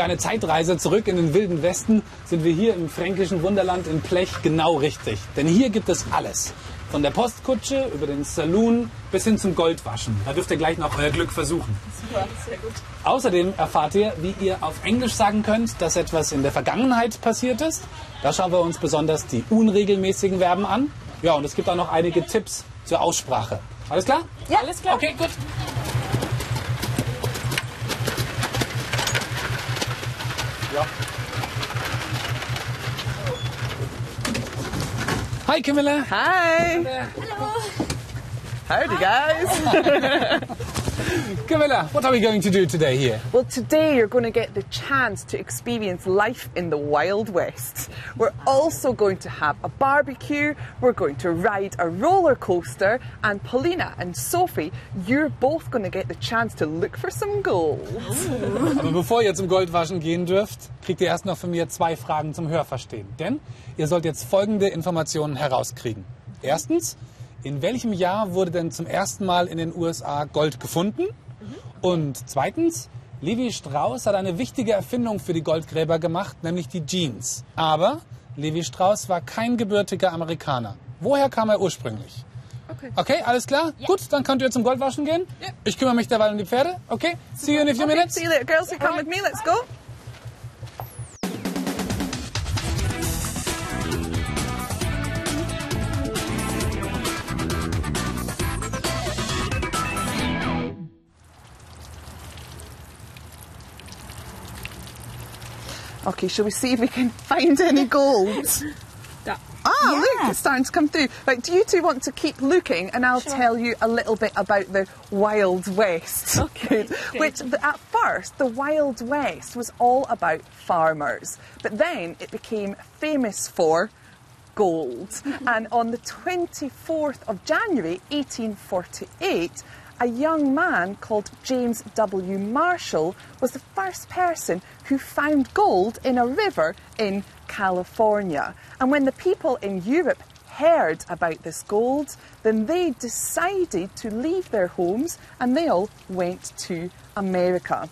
Für eine Zeitreise zurück in den wilden Westen sind wir hier im fränkischen Wunderland in Plech genau richtig. Denn hier gibt es alles. Von der Postkutsche über den Saloon bis hin zum Goldwaschen. Da dürft ihr gleich noch euer Glück versuchen. Super, sehr gut. Außerdem erfahrt ihr, wie ihr auf Englisch sagen könnt, dass etwas in der Vergangenheit passiert ist. Da schauen wir uns besonders die unregelmäßigen Verben an. Ja, und es gibt auch noch einige Tipps zur Aussprache. Alles klar? Ja, alles klar. Okay, gut. Ja. Hi Camilla. Hi. Hello. Howdy, guys. Camilla, what are we going to do today here? Well, today you're going to get the chance to experience life in the Wild West. We're also going to have a barbecue, we're going to ride a roller coaster, and Paulina and Sophie, you're both going to get the chance to look for some gold. Aber bevor ihr zum Goldwaschen gehen dürft, kriegt ihr erst noch von mir zwei Fragen zum Hörverstehen. Denn ihr sollt jetzt folgende Informationen herauskriegen. Erstens, in welchem Jahr wurde denn zum ersten Mal in den USA Gold gefunden? Und zweitens, Levi Strauss hat eine wichtige Erfindung für die Goldgräber gemacht, nämlich die Jeans. Aber Levi Strauss war kein gebürtiger Amerikaner. Woher kam er ursprünglich? Okay. Okay, alles klar? Gut, dann könnt ihr zum Goldwaschen gehen. Ja. Ich kümmere mich derweil um die Pferde. Okay, see you in a few Okay, minutes. see you later, girls. You come with me. Let's go. Okay, shall we see if we can find any gold? Ah, look, it's starting to come through. Right, do you two want to keep looking and I'll Sure. tell you a little bit about the Wild West? Okay, Which, at first, the Wild West was all about farmers, but then it became famous for gold. and on the 24th of January 1848, a young man called James W. Marshall was the first person who found gold in a river in California. And when the people in Europe heard about this gold, then they decided to leave their homes and they all went to America.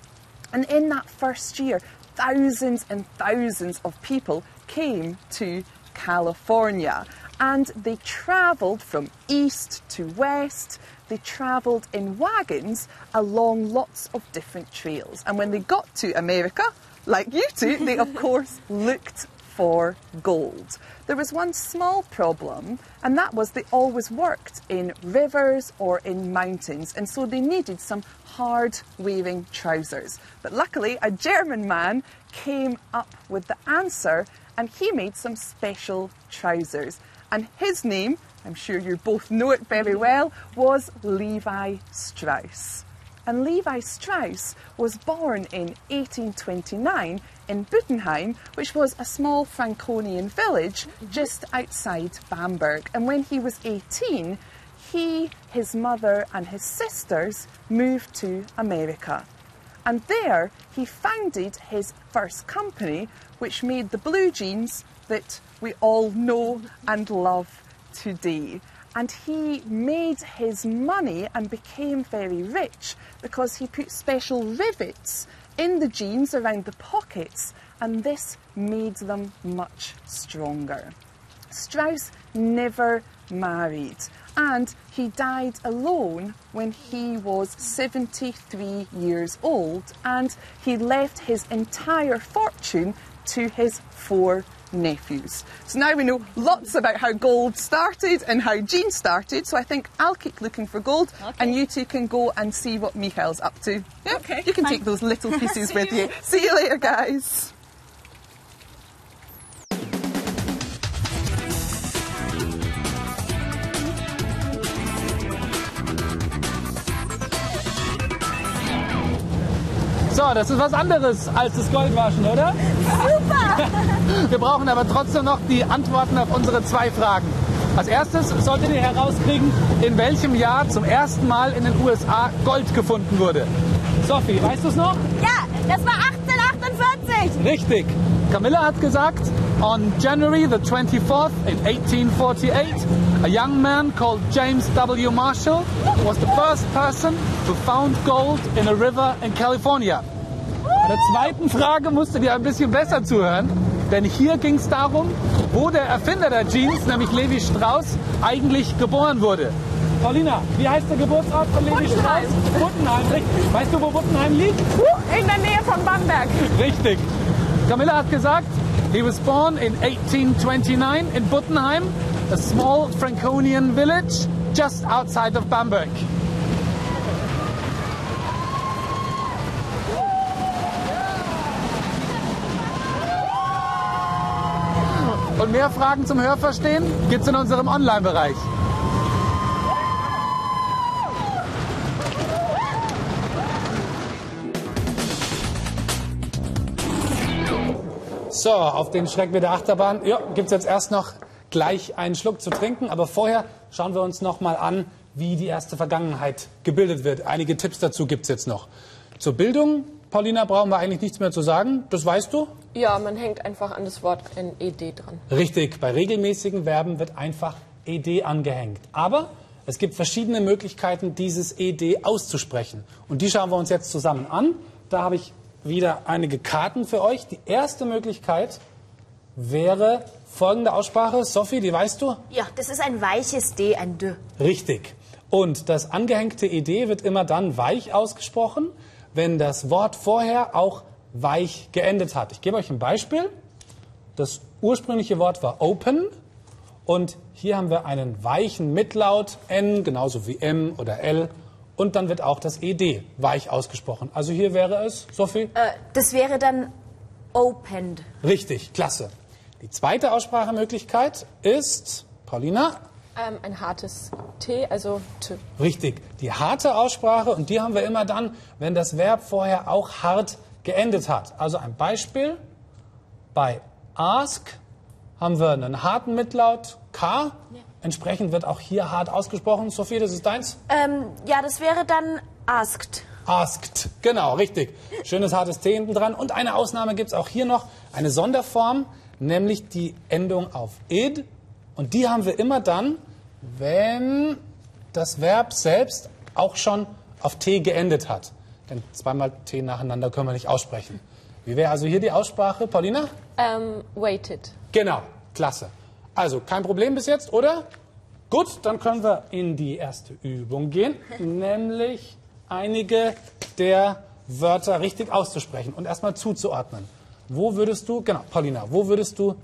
And in that first year, thousands and thousands of people came to California. And they travelled from east to west. They travelled in wagons along lots of different trails. And when they got to America, like you two, they of course looked for gold. There was one small problem, and that was they always worked in rivers or in mountains, and so they needed some hard wearing trousers. But luckily, a German man came up with the answer, and he made some special trousers. And his name, I'm sure you both know it very well, was Levi Strauss. And Levi Strauss was born in 1829 in Budenheim, which was a small Franconian village just outside Bamberg. And when he was 18, he, his mother, and his sisters moved to America. And there he founded his first company, which made the blue jeans that we all know and love today. And he made his money and became very rich because he put special rivets in the jeans around the pockets, and this made them much stronger. Strauss never married and he died alone when he was 73 years old and he left his entire fortune to his four nephews. So now we know lots about how gold started and how jeans started. So I think I'll keep looking for gold and you two can go and see what Michael's up to. Yeah? Okay, You can fine. take those little pieces with you. you. See you later, guys. So, das ist was anderes als das Goldwaschen, oder? Super! Wir brauchen aber trotzdem noch die Antworten auf unsere zwei Fragen. Als erstes solltet ihr herauskriegen, in welchem Jahr zum ersten Mal in den USA Gold gefunden wurde. Sophie, weißt du es noch? Ja, das war 1848. Richtig. Camilla hat gesagt, on January the 24th in 1848, a young man called James W. Marshall was the first person who found gold in a river in California. Bei der zweiten Frage musstet ihr ein bisschen besser zuhören, denn hier ging es darum, wo der Erfinder der Jeans, nämlich Levi Strauss, eigentlich geboren wurde. Paulina, wie heißt der Geburtsort von Levi. Strauss? Buttenheim, richtig. Weißt du, wo Buttenheim liegt? In der Nähe von Bamberg. Richtig. Camilla hat gesagt, he was born in 1829 in Buttenheim, a small Franconian village just outside of Bamberg. Und mehr Fragen zum Hörverstehen gibt's in unserem Online-Bereich. So, auf den Schreck mit der Achterbahn. Ja, gibt's jetzt erst noch gleich einen Schluck zu trinken. Aber vorher schauen wir uns noch mal an, wie die erste Vergangenheit gebildet wird. Einige Tipps dazu gibt's jetzt noch. Zur Bildung, Paulina, brauchen wir eigentlich nichts mehr zu sagen. Das weißt du? Ja, man hängt einfach an das Wort NED dran. Richtig, bei regelmäßigen Verben wird einfach ed angehängt. Aber es gibt verschiedene Möglichkeiten, dieses ed auszusprechen. Und die schauen wir uns jetzt zusammen an. Da habe ich wieder einige Karten für euch. Die erste Möglichkeit wäre folgende Aussprache. Sophie, die weißt du? Ja, das ist ein weiches D, ein D. Richtig. Und das angehängte ed wird immer dann weich ausgesprochen, wenn das Wort vorher auch weich geendet hat. Ich gebe euch ein Beispiel. Das ursprüngliche Wort war open und hier haben wir einen weichen Mitlaut N, genauso wie M oder L. Und dann wird auch das ed weich ausgesprochen. Also hier wäre es, Sophie? Äh, das wäre dann opened. Richtig, klasse. Die zweite Aussprachemöglichkeit ist, Paulina, Ähm, ein hartes T, also T. Richtig, die harte Aussprache und die haben wir immer dann, wenn das Verb vorher auch hart geendet hat. Also ein Beispiel, bei ask haben wir einen harten Mitlaut K, entsprechend wird auch hier hart ausgesprochen. Sophie, das ist deins? Ähm, ja, das wäre dann asked. Asked, genau, richtig. Schönes hartes T hinten dran. Und eine Ausnahme gibt es auch hier noch, eine Sonderform, nämlich die Endung auf id. Und die haben wir immer dann, wenn das Verb selbst auch schon auf T geendet hat. Denn zweimal T nacheinander können wir nicht aussprechen. Wie wäre also hier die Aussprache, Paulina? Ähm, weighted. Genau, klasse. Also kein Problem bis jetzt, oder? Gut, dann können wir in die erste Übung gehen, nämlich einige der Wörter richtig auszusprechen und erstmal zuzuordnen. Wo würdest du, genau, Paulina, wo würdest du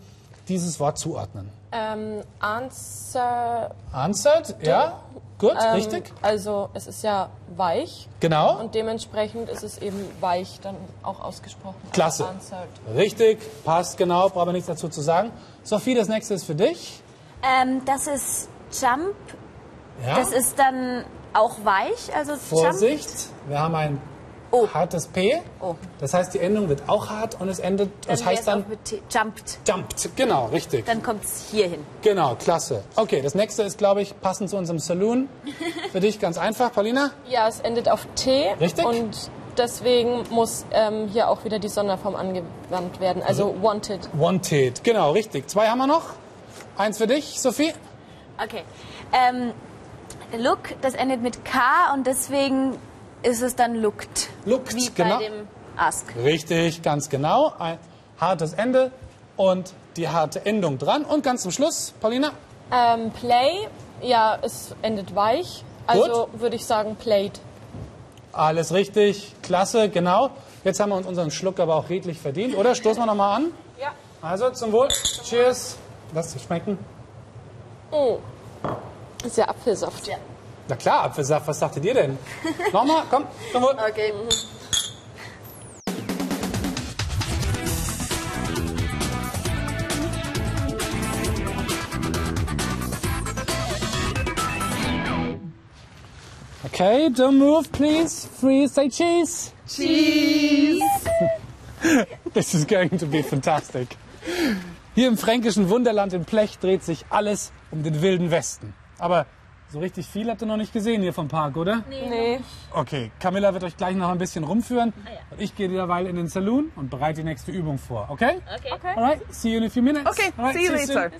dieses Wort zuordnen? Ähm, answer. Answered, ja, gut, Ähm, richtig, Also es ist ja weich genau, und dementsprechend ist es eben weich dann auch ausgesprochen. klasse, Answered. richtig, passt genau, brauchen wir nichts dazu zu sagen. Sophie, das nächste ist für dich. Ähm, das ist jump. Ja, Das ist dann auch weich, also Vorsicht, wir haben ein Oh. hartes P, Oh. das heißt, die Endung wird auch hart und es endet, Jump. das heißt dann mit T. Jumped. jumped, genau, richtig. Dann kommt es hier hin. Genau, klasse. Okay, das nächste ist, glaube ich, passend zu unserem Saloon. Für dich ganz einfach, Paulina. Ja, es endet auf T. Richtig. Und deswegen muss ähm, hier auch wieder die Sonderform angewandt werden. Also wanted. Wanted, genau, richtig. Zwei haben wir noch. Eins für dich, Sophie. Okay. Ähm, look, das endet mit K und deswegen ist es dann looked. Looked, Wie genau. bei dem ask. Richtig, ganz genau. Ein hartes Ende und die harte Endung dran. Und ganz zum Schluss, Paulina. Ähm, play, ja, es endet weich. Also würde ich sagen played. Alles richtig, klasse, genau. Jetzt haben wir uns unseren Schluck aber auch redlich verdient, oder? Stoßen wir nochmal an. Ja. Also zum Wohl. Cheers. Lass es schmecken. Oh. Ist ja Apfelsaft. Ja. Na klar, Apfelsaft, was dachtet ihr denn? Nochmal, komm, Wohl. Okay. Okay, don't move, please. Free, say cheese. Cheese! This is going to be fantastic. Hier im fränkischen Wunderland in Plech dreht sich alles um den wilden Westen. Aber so richtig viel habt ihr noch nicht gesehen hier vom Park, oder? Nee. Okay, Camilla wird euch gleich noch ein bisschen rumführen. Und ich gehe derweil in den Saloon und bereite die nächste Übung vor, okay? Okay. Alright, see you in a few minutes. Okay, Alright, see you soon. later.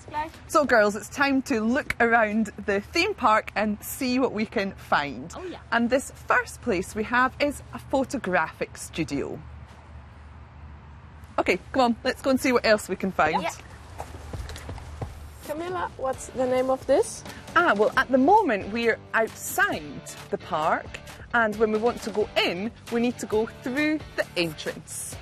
So, girls, it's time to look around the theme park and see what we can find. Oh, yeah. And this first place we have is a photographic studio. Okay, come on, let's go and see what else we can find. Yeah. Camilla, what's the name of this? Ah, well, at the moment we're outside the park, and when we want to go in, we need to go through the entrance.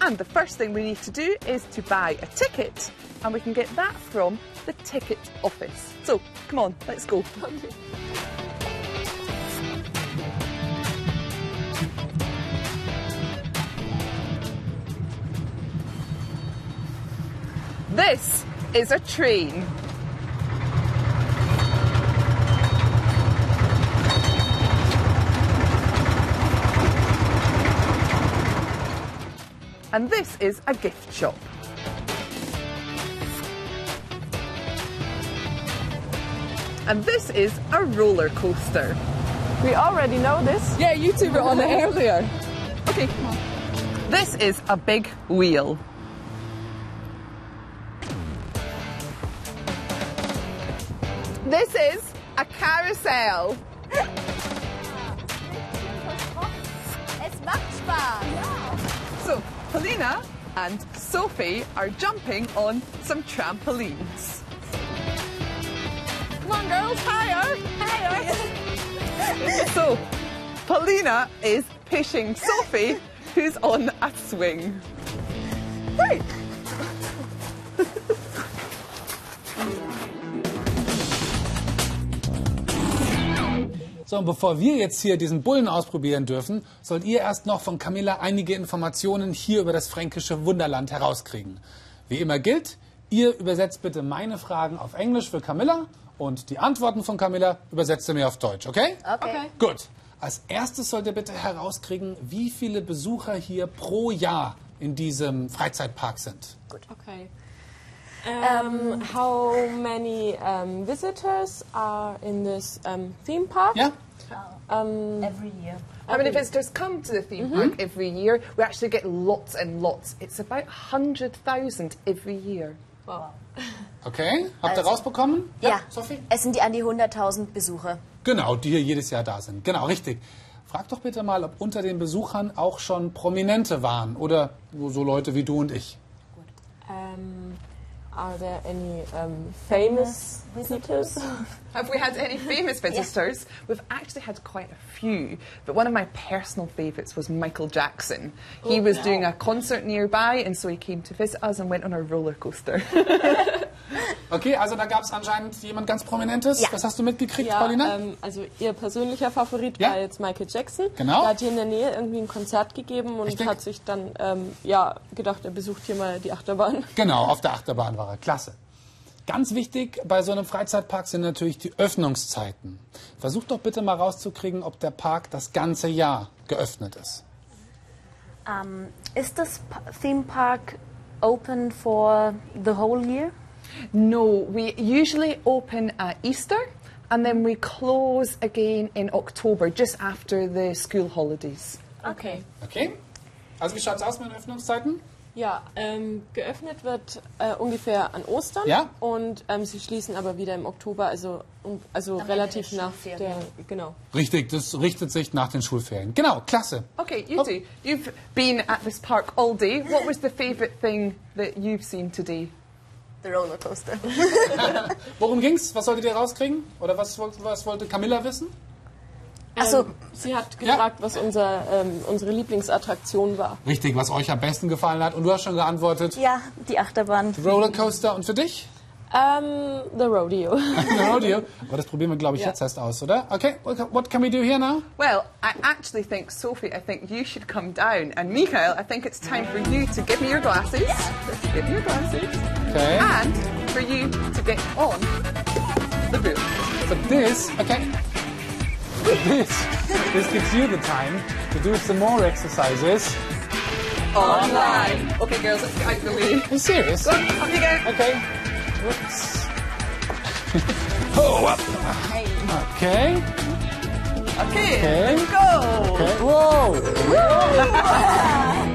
And the first thing we need to do is to buy a ticket, and we can get that from the ticket office. So, come on, let's go. This is a train. And this is a gift shop. And this is a roller coaster. We already know this. Yeah, you two were on it earlier. Okay, come on. This is a big wheel. This is a carousel. Es macht Spaß. So, Polina and Sophie are jumping on some trampolines. Come on, girls, higher! Higher! so, Paulina is pushing Sophie, who's on a swing. Right. So, und bevor wir jetzt hier diesen Bullen ausprobieren dürfen, sollt ihr erst noch von Camilla einige Informationen hier über das fränkische Wunderland herauskriegen. Wie immer gilt, ihr übersetzt bitte meine Fragen auf Englisch für Camilla und die Antworten von Camilla übersetzt ihr mir auf Deutsch, okay? Okay. Gut. Als erstes sollt ihr bitte herauskriegen, wie viele Besucher hier pro Jahr in diesem Freizeitpark sind. Okay. Um, how many um, visitors are in this um, theme park? Ja? Every year. How many visitors come to the theme park every year? We actually get lots and lots. It's about 100,000 every year. Okay. Habt ihr Also- rausbekommen? Ja. Sophie? Es sind die an die 100.000 Besucher. Genau, die hier jedes Jahr da sind. Genau, richtig. Frag doch bitte mal, ob unter den Besuchern auch schon Prominente waren oder nur so Leute wie du und ich. Um, are there any um, famous visitors? Have we had any famous visitors? We've actually had quite a few, but one of my personal favourites was Michael Jackson. He was doing a concert nearby, and so he came to visit us and went on a roller coaster. Okay, also da gab es anscheinend jemand ganz Prominentes. Ja. Was hast du mitgekriegt, Ja, Paulina? ähm, also ihr persönlicher Favorit Ja. war jetzt Michael Jackson. Genau. Der hat hier in der Nähe irgendwie ein Konzert gegeben und Richtig. hat sich dann ähm, ja gedacht, er besucht hier mal die Achterbahn. Genau, auf der Achterbahn war er. Klasse. Ganz wichtig bei so einem Freizeitpark sind natürlich die Öffnungszeiten. Versucht doch bitte mal rauszukriegen, ob der Park das ganze Jahr geöffnet ist. Um, is this p- theme park open for the whole year? No, we usually open at Easter, and then we close again in October, just after the school holidays. Okay. Okay? Also wie schaut's aus mit den Öffnungszeiten? Ja, ähm, geöffnet wird äh, ungefähr an Ostern Ja. und ähm, sie schließen aber wieder im Oktober, also, um, also relativ nach Schulferien. der, genau. Richtig, das richtet sich nach den Schulferien. Genau, klasse. Okay, you two, you've been at this park all day. What was the favourite thing that you've seen today? The roller coaster. Worum ging's? Was solltet ihr rauskriegen? Oder was, was wollte Camilla wissen? Achso, Ähm, sie hat gefragt, was unser, ähm, unsere Lieblingsattraktion war. Richtig, was euch am besten gefallen hat. Und du hast schon geantwortet, ja, die Achterbahn. Rollercoaster. Und für dich? Ähm, the Rodeo. The Rodeo. Aber das probieren wir, glaube ich, Ja. jetzt erst aus, oder? Okay, what ca- what can we do here now? Well, I actually think, Sophie, I think you should come down. And Mikhail, I think it's time for you to give me your glasses. Give me your glasses. Okay. And for you to get on the boat. For this, okay. For this, this gives you the time to do some more exercises. Online. Okay, girls, let's get out the way. Are you serious? Up you go. Okay. Whoops. oh, up. Okay. Okay, Okay. let's go. Okay. Whoa.